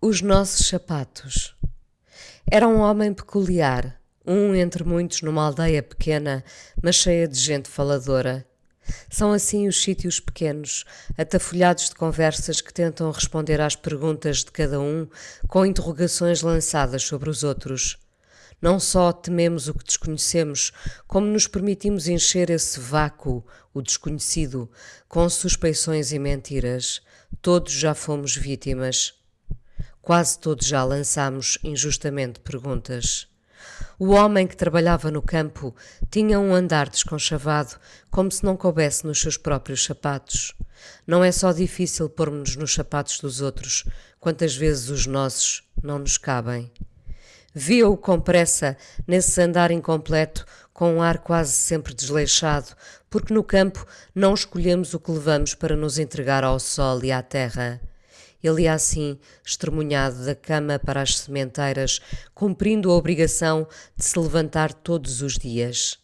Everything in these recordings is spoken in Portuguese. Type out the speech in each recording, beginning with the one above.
Os nossos sapatos. Era um homem peculiar, um entre muitos numa aldeia pequena, mas cheia de gente faladora. São assim os sítios pequenos, atafolhados de conversas que tentam responder às perguntas de cada um com interrogações lançadas sobre os outros. Não só tememos o que desconhecemos, como nos permitimos encher esse vácuo, o desconhecido, com suspeições e mentiras. Todos já fomos vítimas. Quase todos já lançámos injustamente perguntas. O homem que trabalhava no campo tinha um andar desconchavado, como se não coubesse nos seus próprios sapatos. Não é só difícil pormos-nos nos sapatos dos outros, quantas vezes os nossos não nos cabem. Via-o com pressa, nesse andar incompleto, com um ar quase sempre desleixado, porque no campo não escolhemos o que levamos para nos entregar ao sol e à terra. Ele ia assim, estremunhado da cama para as sementeiras, cumprindo a obrigação de se levantar todos os dias.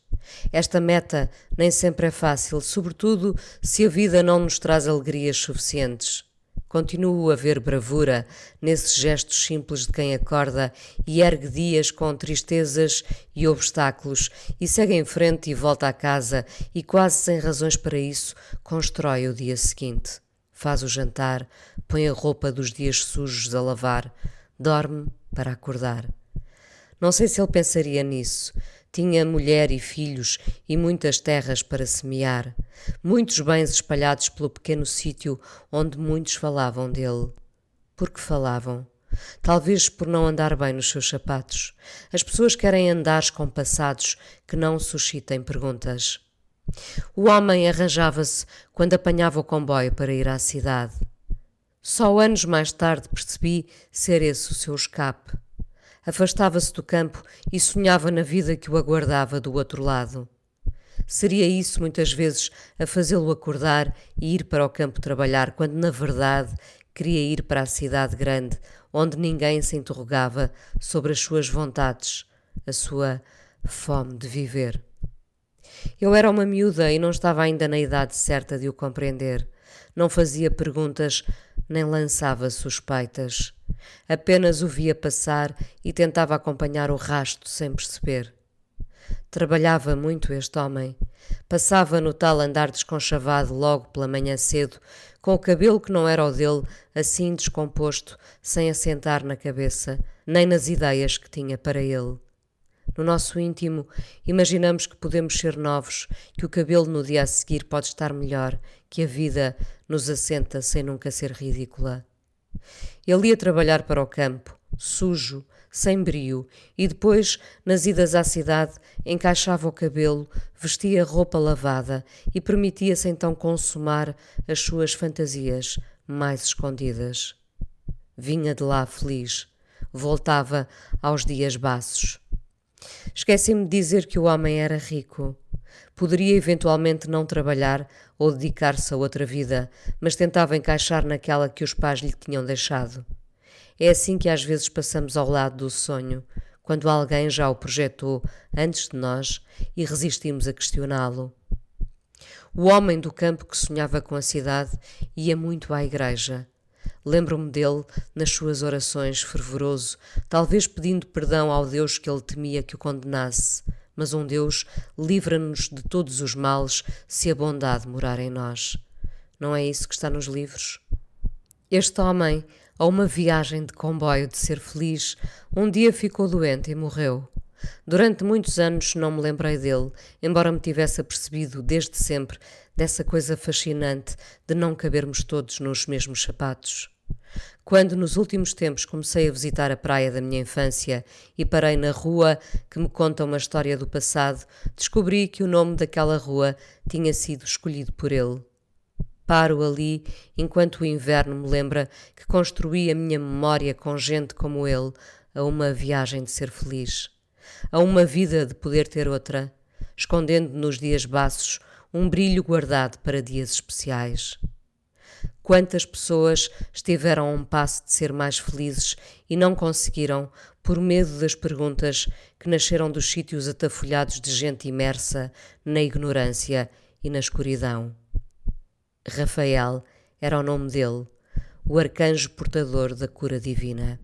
Esta meta nem sempre é fácil, sobretudo se a vida não nos traz alegrias suficientes. Continuo a ver bravura nesses gestos simples de quem acorda e ergue dias com tristezas e obstáculos e segue em frente e volta à casa e, quase sem razões para isso, constrói o dia seguinte faz o jantar, põe a roupa dos dias sujos a lavar, dorme para acordar. Não sei se ele pensaria nisso. Tinha mulher e filhos e muitas terras para semear, muitos bens espalhados pelo pequeno sítio onde muitos falavam dele. Por que falavam? Talvez por não andar bem nos seus sapatos. As pessoas querem andares com passados que não suscitem perguntas. O homem arranjava-se quando apanhava o comboio para ir à cidade. Só anos mais tarde percebi ser esse o seu escape. Afastava-se do campo e sonhava na vida que o aguardava do outro lado. Seria isso muitas vezes a fazê-lo acordar e ir para o campo trabalhar, quando na verdade queria ir para a cidade grande, onde ninguém se interrogava sobre as suas vontades, a sua fome de viver. Eu era uma miúda e não estava ainda na idade certa de o compreender. Não fazia perguntas nem lançava suspeitas. Apenas o via passar e tentava acompanhar o rasto sem perceber. Trabalhava muito este homem. Passava no tal andar desconchavado logo pela manhã cedo, com o cabelo que não era o dele, assim descomposto, sem assentar na cabeça, nem nas ideias que tinha para ele. No nosso íntimo, imaginamos que podemos ser novos, que o cabelo no dia a seguir pode estar melhor, que a vida nos assenta sem nunca ser ridícula. Ele ia trabalhar para o campo, sujo, sem brio, e depois, nas idas à cidade, encaixava o cabelo, vestia roupa lavada e permitia-se então consumar as suas fantasias mais escondidas. Vinha de lá feliz, voltava aos dias baços. Esqueci-me de dizer que o homem era rico. Poderia eventualmente não trabalhar ou dedicar-se a outra vida, mas tentava encaixar naquela que os pais lhe tinham deixado. É assim que às vezes passamos ao lado do sonho, quando alguém já o projetou antes de nós e resistimos a questioná-lo. O homem do campo que sonhava com a cidade ia muito à igreja Lembro-me dele nas suas orações, fervoroso, talvez pedindo perdão ao Deus que ele temia que o condenasse. Mas um Deus livra-nos de todos os males se a bondade morar em nós. Não é isso que está nos livros? Este homem, a uma viagem de comboio de ser feliz, um dia ficou doente e morreu. Durante muitos anos não me lembrei dele, embora me tivesse apercebido desde sempre dessa coisa fascinante de não cabermos todos nos mesmos sapatos. Quando nos últimos tempos comecei a visitar a praia da minha infância e parei na rua que me conta uma história do passado, descobri que o nome daquela rua tinha sido escolhido por ele. Paro ali enquanto o inverno me lembra que construí a minha memória com gente como ele a uma viagem de ser feliz, a uma vida de poder ter outra, escondendo nos dias baços um brilho guardado para dias especiais. Quantas pessoas estiveram a um passo de ser mais felizes e não conseguiram por medo das perguntas que nasceram dos sítios atafolhados de gente imersa na ignorância e na escuridão. Rafael era o nome dele, o arcanjo portador da cura divina.